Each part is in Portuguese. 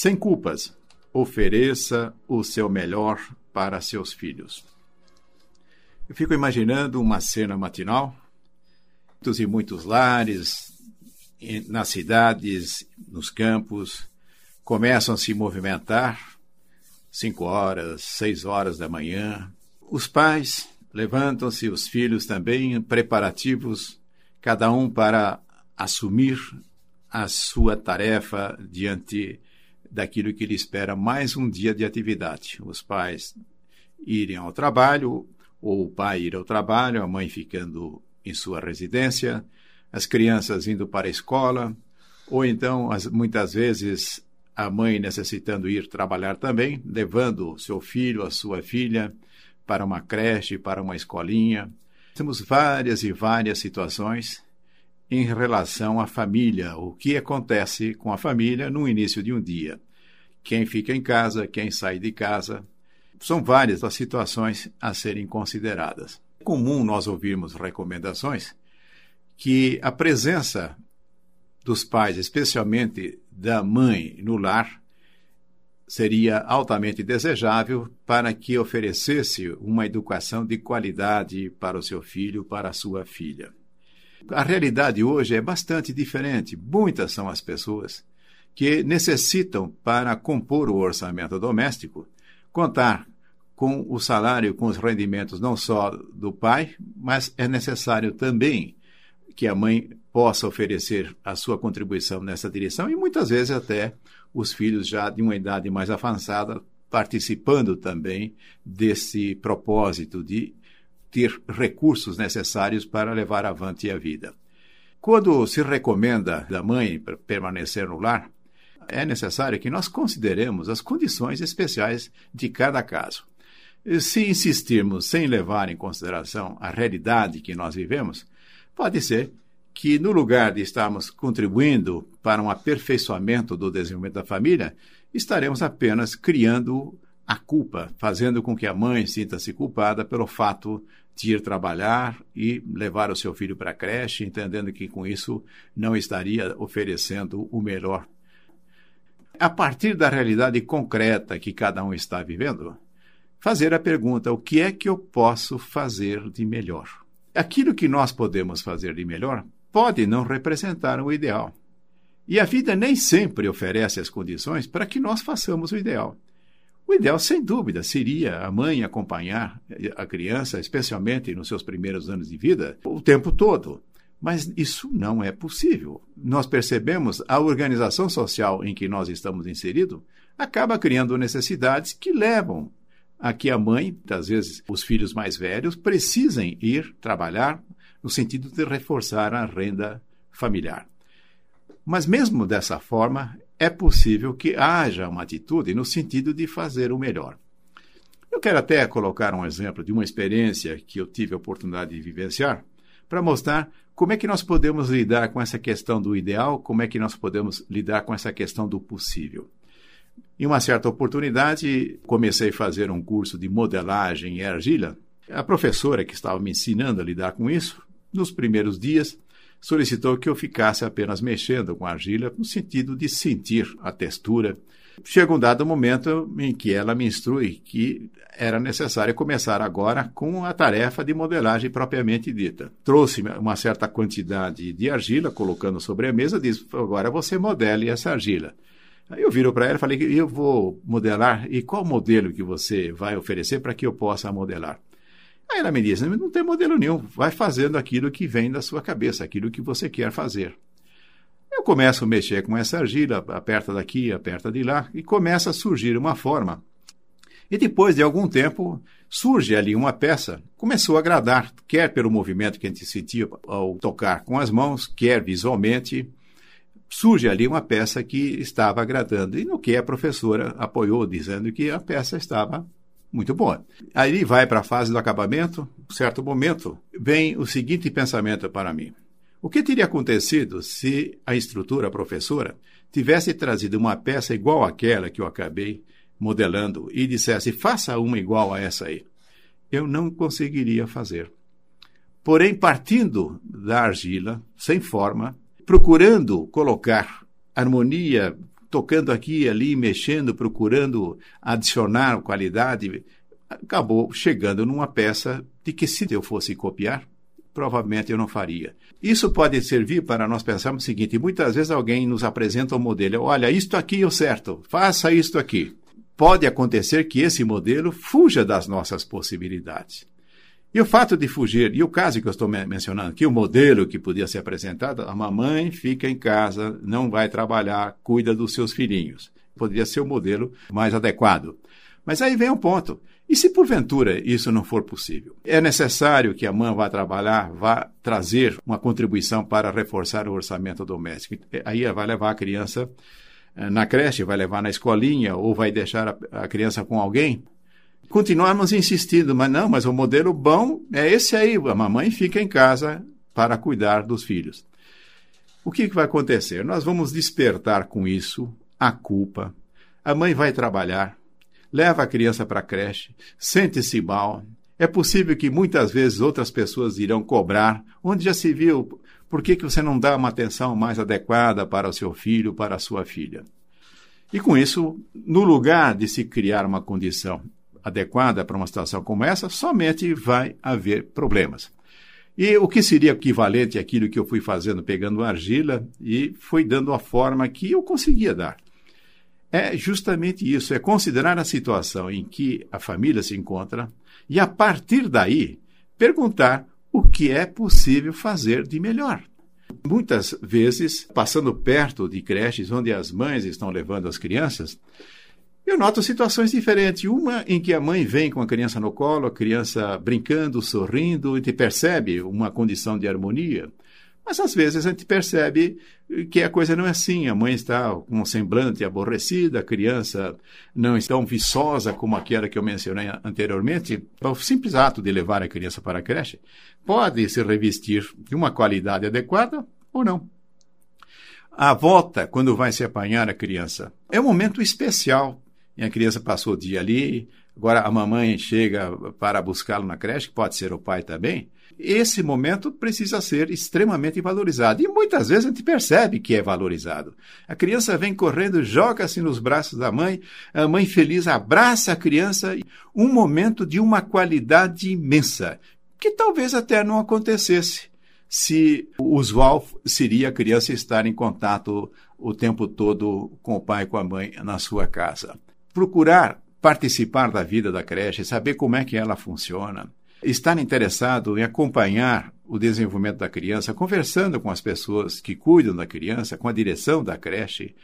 Sem culpas, ofereça o seu melhor para seus filhos. Eu fico imaginando uma cena matinal, muitos e muitos lares, nas cidades, nos campos, começam a se movimentar, cinco horas, seis horas da manhã. Os pais levantam-se, os filhos também, preparativos, cada um para assumir a sua tarefa diante daquilo que lhe espera mais um dia de atividade. Os pais irem ao trabalho, ou o pai ir ao trabalho, a mãe ficando em sua residência, as crianças indo para a escola, ou então, as, muitas vezes, a mãe necessitando ir trabalhar também, levando seu filho, a sua filha, para uma creche, para uma escolinha. Temos várias e várias situações em relação à família, o que acontece com a família no início de um dia. Quem fica em casa, quem sai de casa. São várias as situações a serem consideradas. É comum nós ouvirmos recomendações que a presença dos pais, especialmente da mãe, no lar, seria altamente desejável para que oferecesse uma educação de qualidade para o seu filho, para a sua filha. A realidade hoje é bastante diferente. Muitas são as pessoas que necessitam, para compor o orçamento doméstico, contar com o salário, com os rendimentos não só do pai, mas é necessário também que a mãe possa oferecer a sua contribuição nessa direção e muitas vezes até os filhos já de uma idade mais avançada participando também desse propósito de ter recursos necessários para levar avante a vida. Quando se recomenda da mãe permanecer no lar, é necessário que nós consideremos as condições especiais de cada caso. Se insistirmos sem levar em consideração a realidade que nós vivemos, pode ser que, no lugar de estarmos contribuindo para um aperfeiçoamento do desenvolvimento da família, estaremos apenas criando a culpa, fazendo com que a mãe sinta-se culpada pelo fato de ir trabalhar e levar o seu filho para a creche, entendendo que com isso não estaria oferecendo o melhor. A partir da realidade concreta que cada um está vivendo, fazer a pergunta: o que é que eu posso fazer de melhor? Aquilo que nós podemos fazer de melhor pode não representar o ideal. E a vida nem sempre oferece as condições para que nós façamos o ideal. O ideal, sem dúvida, seria a mãe acompanhar a criança, especialmente nos seus primeiros anos de vida, o tempo todo. Mas isso não é possível. Nós percebemos a organização social em que nós estamos inseridos acaba criando necessidades que levam a que a mãe, às vezes os filhos mais velhos, precisem ir trabalhar no sentido de reforçar a renda familiar. Mas mesmo dessa forma, é possível que haja uma atitude no sentido de fazer o melhor. Eu quero até colocar um exemplo de uma experiência que eu tive a oportunidade de vivenciar para mostrar como é que nós podemos lidar com essa questão do ideal, como é que nós podemos lidar com essa questão do possível. Em uma certa oportunidade, comecei a fazer um curso de modelagem em argila. A professora que estava me ensinando a lidar com isso, nos primeiros dias, solicitou que eu ficasse apenas mexendo com a argila no sentido de sentir a textura. Chega um dado momento em que ela me instrui que era necessário começar agora com a tarefa de modelagem propriamente dita. Trouxe uma certa quantidade de argila, colocando sobre a mesa, diz: agora você modele essa argila. Aí eu viro para ela e falei: eu vou modelar, e qual modelo que você vai oferecer para que eu possa modelar? Aí ela me diz: não tem modelo nenhum, vai fazendo aquilo que vem da sua cabeça, aquilo que você quer fazer. Eu começo a mexer com essa argila, aperta daqui, aperta de lá, e começa a surgir uma forma. E depois de algum tempo, surge ali uma peça, começou a agradar, quer pelo movimento que a gente sentia ao tocar com as mãos, quer visualmente. Surge ali uma peça que estava agradando, e no que a professora apoiou, dizendo que a peça estava muito boa. Aí vai para a fase do acabamento, certo momento, vem o seguinte pensamento para mim. O que teria acontecido se a instrutora, a professora, tivesse trazido uma peça igual àquela que eu acabei modelando e dissesse, faça uma igual a essa aí? Eu não conseguiria fazer. Porém, partindo da argila, sem forma, procurando colocar harmonia tocando aqui e ali, mexendo, procurando adicionar qualidade, acabou chegando numa peça de que se eu fosse copiar, provavelmente eu não faria. Isso pode servir para nós pensarmos o seguinte: muitas vezes alguém nos apresenta um modelo, olha, isto aqui é o certo, faça isto aqui. Pode acontecer que esse modelo fuja das nossas possibilidades. E o fato de fugir, e o caso que eu estou mencionando aqui, o modelo que podia ser apresentado, a mamãe fica em casa, não vai trabalhar, cuida dos seus filhinhos. Poderia ser o modelo mais adequado. Mas aí vem um ponto. E se porventura isso não for possível? É necessário que a mãe vá trabalhar, vá trazer uma contribuição para reforçar o orçamento doméstico. Aí vai levar a criança eh, na creche, vai levar na escolinha ou vai deixar a criança com alguém? Continuarmos insistindo, mas não, mas o modelo bom é esse aí, a mamãe fica em casa para cuidar dos filhos. O que, que vai acontecer? Nós vamos despertar com isso a culpa. A mãe vai trabalhar, leva a criança para a creche, sente-se mal. É possível que muitas vezes outras pessoas irão cobrar, onde já se viu, por que, que você não dá uma atenção mais adequada para o seu filho, para a sua filha? E com isso, no lugar de se criar uma condição adequada para uma situação como essa, somente vai haver problemas. E o que seria equivalente àquilo que eu fui fazendo, pegando argila e fui dando a forma que eu conseguia dar? É justamente isso, é considerar a situação em que a família se encontra e, a partir daí, perguntar o que é possível fazer de melhor. Muitas vezes, passando perto de creches onde as mães estão levando as crianças, eu noto situações diferentes. Uma em que a mãe vem com a criança no colo, a criança brincando, sorrindo, e te percebe uma condição de harmonia. Mas às vezes a gente percebe que a coisa não é assim. A mãe está com um semblante aborrecida, a criança não está tão viçosa como aquela que eu mencionei anteriormente. O simples ato de levar a criança para a creche pode se revestir de uma qualidade adequada ou não. A volta, quando vai se apanhar a criança, é um momento especial e a criança passou o dia ali, agora a mamãe chega para buscá-lo na creche, que pode ser o pai também. Esse momento precisa ser extremamente valorizado. E muitas vezes a gente percebe que é valorizado. A criança vem correndo, joga-se nos braços da mãe, a mãe feliz abraça a criança. Um momento de uma qualidade imensa, que talvez até não acontecesse se o usual seria a criança estar em contato o tempo todo com o pai e com a mãe na sua casa procurar participar da vida da creche, saber como é que ela funciona, estar interessado em acompanhar o desenvolvimento da criança, conversando com as pessoas que cuidam da criança, com a direção da creche,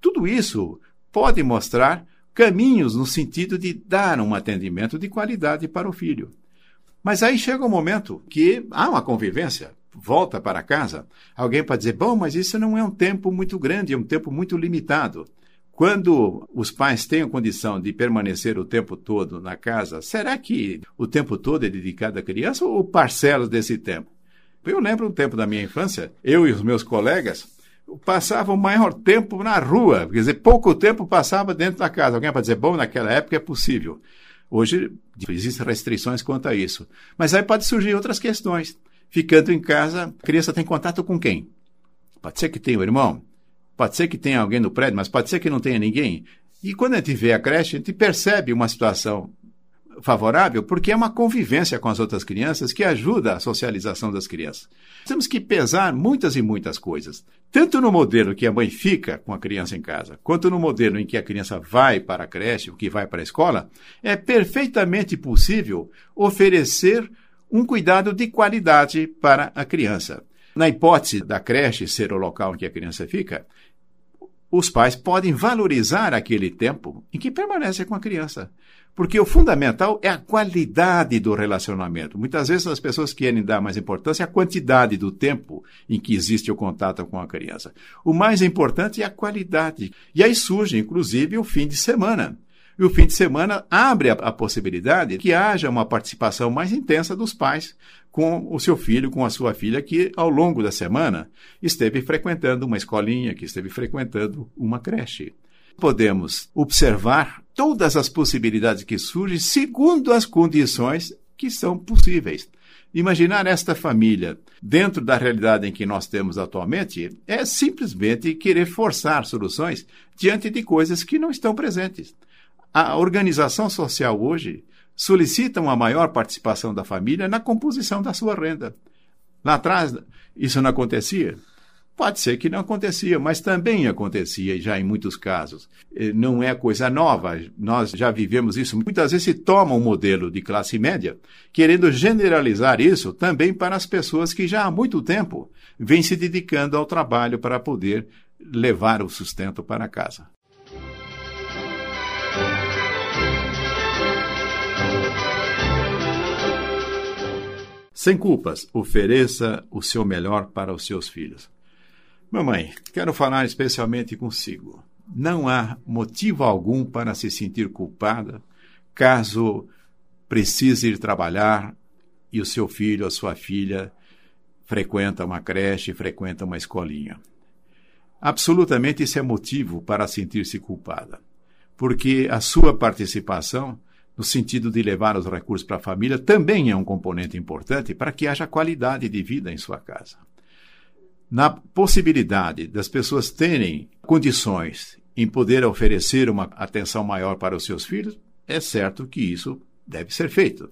tudo isso pode mostrar caminhos no sentido de dar um atendimento de qualidade para o filho. Mas aí chega um momento que há uma convivência, volta para casa, alguém pode dizer: bom, mas isso não é um tempo muito grande, é um tempo muito limitado. Quando os pais têm a condição de permanecer o tempo todo na casa, será que o tempo todo é dedicado à criança ou parcelas desse tempo? Eu lembro um tempo da minha infância, eu e os meus colegas passavam o maior tempo na rua, quer dizer, pouco tempo passava dentro da casa. Alguém pode dizer, bom, naquela época é possível. Hoje existem restrições quanto a isso. Mas aí pode surgir outras questões. Ficando em casa, a criança tem contato com quem? Pode ser que tenha o irmão, Pode ser que tenha alguém no prédio, mas pode ser que não tenha ninguém. E quando a gente vê a creche, a gente percebe uma situação favorável porque é uma convivência com as outras crianças que ajuda a socialização das crianças. Temos que pesar muitas e muitas coisas, tanto no modelo que a mãe fica com a criança em casa, quanto no modelo em que a criança vai para a creche ou que vai para a escola, é perfeitamente possível oferecer um cuidado de qualidade para a criança. Na hipótese da creche ser o local em que a criança fica, os pais podem valorizar aquele tempo em que permanece com a criança. Porque o fundamental é a qualidade do relacionamento. Muitas vezes as pessoas querem dar mais importância à quantidade do tempo em que existe o contato com a criança. O mais importante é a qualidade. E aí surge, inclusive, o fim de semana. E o fim de semana abre a, a possibilidade que haja uma participação mais intensa dos pais com o seu filho, com a sua filha, que ao longo da semana esteve frequentando uma escolinha, que esteve frequentando uma creche. Podemos observar todas as possibilidades que surgem segundo as condições que são possíveis. Imaginar esta família dentro da realidade em que nós temos atualmente é simplesmente querer forçar soluções diante de coisas que não estão presentes. A organização social hoje solicita uma maior participação da família na composição da sua renda. Lá atrás, isso não acontecia? Pode ser que não acontecia, mas também acontecia já em muitos casos. Eh, não é coisa nova, nós já vivemos isso. Muitas vezes se toma um modelo de classe média, querendo generalizar isso também para as pessoas que já há muito tempo vêm se dedicando ao trabalho para poder levar o sustento para casa. Sem culpas, ofereça o seu melhor para os seus filhos. Mamãe, quero falar especialmente consigo. Não há motivo algum para se sentir culpada caso precise ir trabalhar e o seu filho ou sua filha frequenta uma creche, frequenta uma escolinha. Absolutamente isso é motivo para sentir-se culpada, porque a sua participação no sentido de levar os recursos para a família também é um componente importante para que haja qualidade de vida em sua casa na possibilidade das pessoas terem condições em poder oferecer uma atenção maior para os seus filhos, é certo que isso deve ser feito.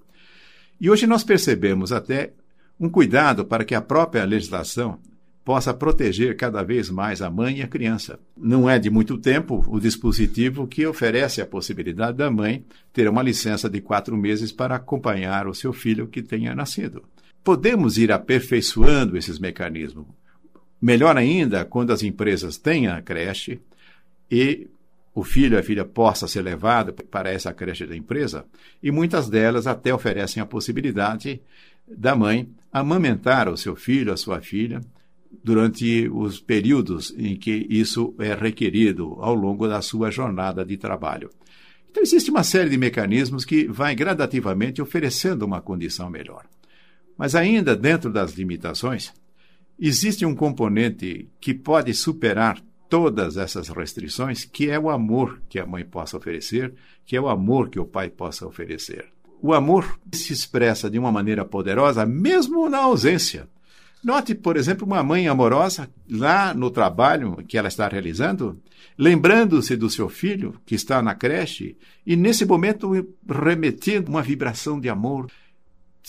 E hoje nós percebemos até um cuidado para que a própria legislação possa proteger cada vez mais a mãe e a criança. Não é de muito tempo o dispositivo que oferece a possibilidade da mãe ter uma licença de quatro meses para acompanhar o seu filho que tenha nascido. Podemos ir aperfeiçoando esses mecanismos. Melhor ainda, quando as empresas têm a creche e o filho ou a filha possa ser levado para essa creche da empresa, e muitas delas até oferecem a possibilidade da mãe amamentar o seu filho, a sua filha, durante os períodos em que isso é requerido ao longo da sua jornada de trabalho. Então, existe uma série de mecanismos que vai gradativamente oferecendo uma condição melhor. Mas, ainda dentro das limitações, Existe um componente que pode superar todas essas restrições, que é o amor que a mãe possa oferecer, que é o amor que o pai possa oferecer. O amor se expressa de uma maneira poderosa, mesmo na ausência. Note, por exemplo, uma mãe amorosa lá no trabalho que ela está realizando, lembrando-se do seu filho que está na creche e nesse momento remetendo uma vibração de amor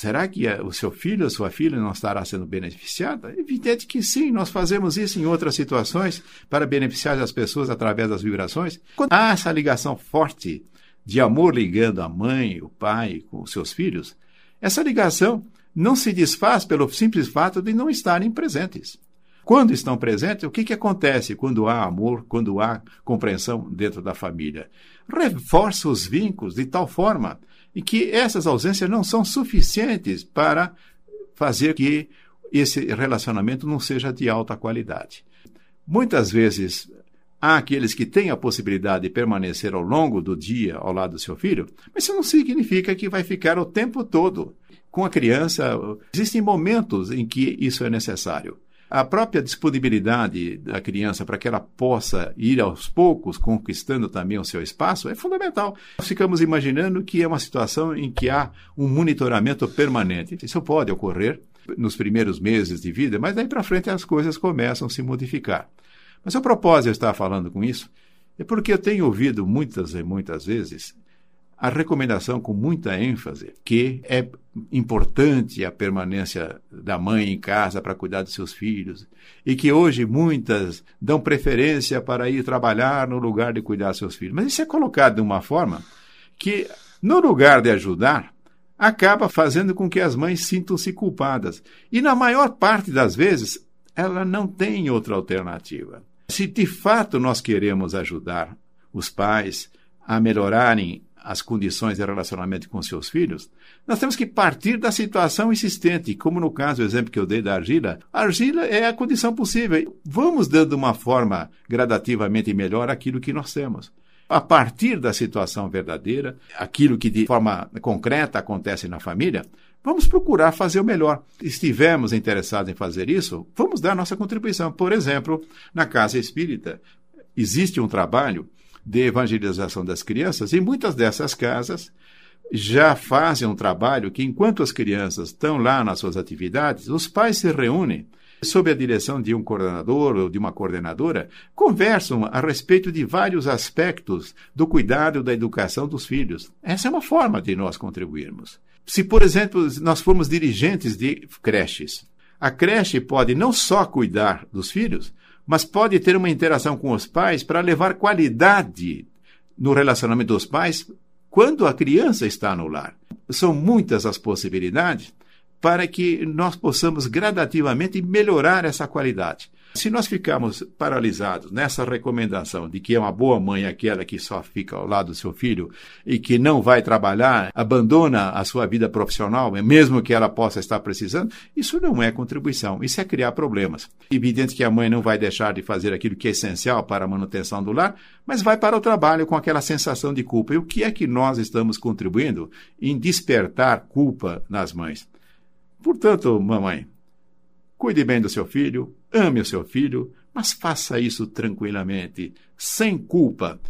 Será que o seu filho, a sua filha não estará sendo beneficiada? É evidente que sim, nós fazemos isso em outras situações para beneficiar as pessoas através das vibrações. Quando há essa ligação forte de amor ligando a mãe, o pai com os seus filhos, essa ligação não se desfaz pelo simples fato de não estarem presentes. Quando estão presentes, o que, que acontece quando há amor, quando há compreensão dentro da família? Reforça os vínculos de tal forma e que essas ausências não são suficientes para fazer que esse relacionamento não seja de alta qualidade. Muitas vezes há aqueles que têm a possibilidade de permanecer ao longo do dia ao lado do seu filho, mas isso não significa que vai ficar o tempo todo com a criança. Existem momentos em que isso é necessário a própria disponibilidade da criança para que ela possa ir aos poucos conquistando também o seu espaço é fundamental. Nós ficamos imaginando que é uma situação em que há um monitoramento permanente. Isso pode ocorrer nos primeiros meses de vida, mas daí para frente as coisas começam a se modificar. Mas o propósito de estar falando com isso é porque eu tenho ouvido muitas e muitas vezes a recomendação com muita ênfase que é importante a permanência da mãe em casa para cuidar dos seus filhos e que hoje muitas dão preferência para ir trabalhar no lugar de cuidar dos seus filhos. Mas isso é colocado de uma forma que, no lugar de ajudar, acaba fazendo com que as mães sintam-se culpadas. E na maior parte das vezes, ela não tem outra alternativa. Se de fato nós queremos ajudar os pais a melhorarem as condições de relacionamento com seus filhos, nós temos que partir da situação existente, como no caso, o exemplo que eu dei da argila. A argila é a condição possível. Vamos dando uma forma gradativamente melhor aquilo que nós temos. A partir da situação verdadeira, aquilo que de forma concreta acontece na família, vamos procurar fazer o melhor. Estivermos interessados em fazer isso, vamos dar nossa contribuição. Por exemplo, na casa espírita, existe um trabalho de evangelização das crianças, e muitas dessas casas já fazem um trabalho que, enquanto as crianças estão lá nas suas atividades, os pais se reúnem sob a direção de um coordenador ou de uma coordenadora, conversam a respeito de vários aspectos do cuidado da educação dos filhos. Essa é uma forma de nós contribuirmos. Se, por exemplo, nós formos dirigentes de creches, a creche pode não só cuidar dos filhos, mas pode ter uma interação com os pais para levar qualidade no relacionamento dos pais quando a criança está no lar. São muitas as possibilidades para que nós possamos gradativamente melhorar essa qualidade. Se nós ficarmos paralisados nessa recomendação de que é uma boa mãe aquela que só fica ao lado do seu filho e que não vai trabalhar, abandona a sua vida profissional, mesmo que ela possa estar precisando, isso não é contribuição, isso é criar problemas. Evidente que a mãe não vai deixar de fazer aquilo que é essencial para a manutenção do lar, mas vai para o trabalho com aquela sensação de culpa. E o que é que nós estamos contribuindo em despertar culpa nas mães? Portanto, mamãe, cuide bem do seu filho, ame o seu filho, mas faça isso tranquilamente, sem culpa